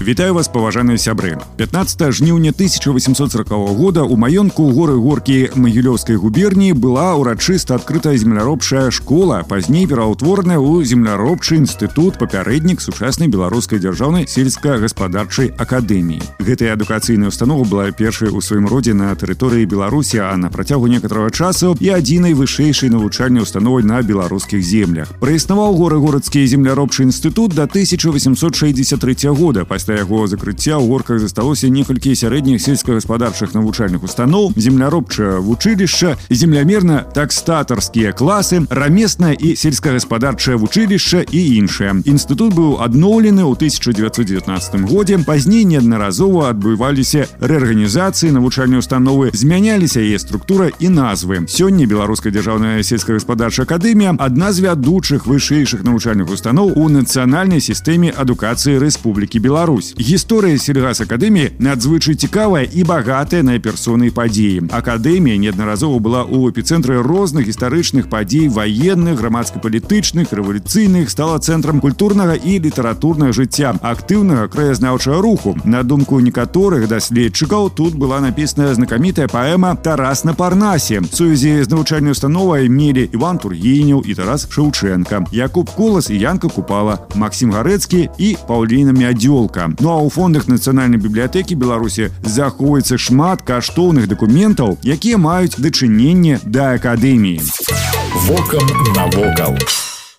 Вітаю вас паважаныя сябры 15 жніўня 1840 года у маёнтку горы горкі магілёўскай губерніі была ўрачыста адкрытая земляробчая школа пазней пераўтворная ў земляробчы інстытут папярэднік сучаснай беларускай дзяржаўнай сельска-гаспадарчай акадэміі гэтая адукацыйная установа была першай у сваім родзе на тэрыторыі беларусі а на працягу некаторага часу і адзінай вышэйшай навучальнай установай на беларускіх землях праіснаваў горы горадскі земляробчы інстытут до 1863 года пасля пасля яго закрыцця ў горках засталося некалькі сярэдніх сельскагаспадарчых навучальных устаноў земляробчае вучылішча землямерна такстатарскія класы рамеснае і сельскагаспадарчае вучылішча і іншае інстытут быў адноўлены ў 1919 годзе пазней неаднаразова адбываліся рэарганізацыі навучальнай установы змяняліся яе структура і назвы сёння беларуская дзяржаўная сельскагаспадарчая акадэмія адна з вядучых вышэйшых навучальных устаноў у нацыянальнай сістэме адукацыі Рэспублікі Беларусь Беларусь гісторыя сельгас акадэміі надзвычай цікавая і багатая на персоны падзеі акадэмія неаднаразова была ў эпіцэнтры розных гістарычных падзей ваенных грамадска-палітычных рэвалюцыйных стала цэнтрам культурнага і літаратурнага жыцця актыўнага краязнаўчага руху на думку некаторых даследчыкаў тут была напісаная знакамітая паэма тарас на парнасе сувязі з навучальнай установай мелі иван тургенеў і тарас шаўченко якуб колас і янка купала Макссім гарэцкі і паўліна мядзёлка Ну а ў фондах нацыянальнай бібліятэкі Беларусі захоўваецца шмат каштоўных дакументаў, якія маюць дачыненне да акадэміі. Вокам навокал.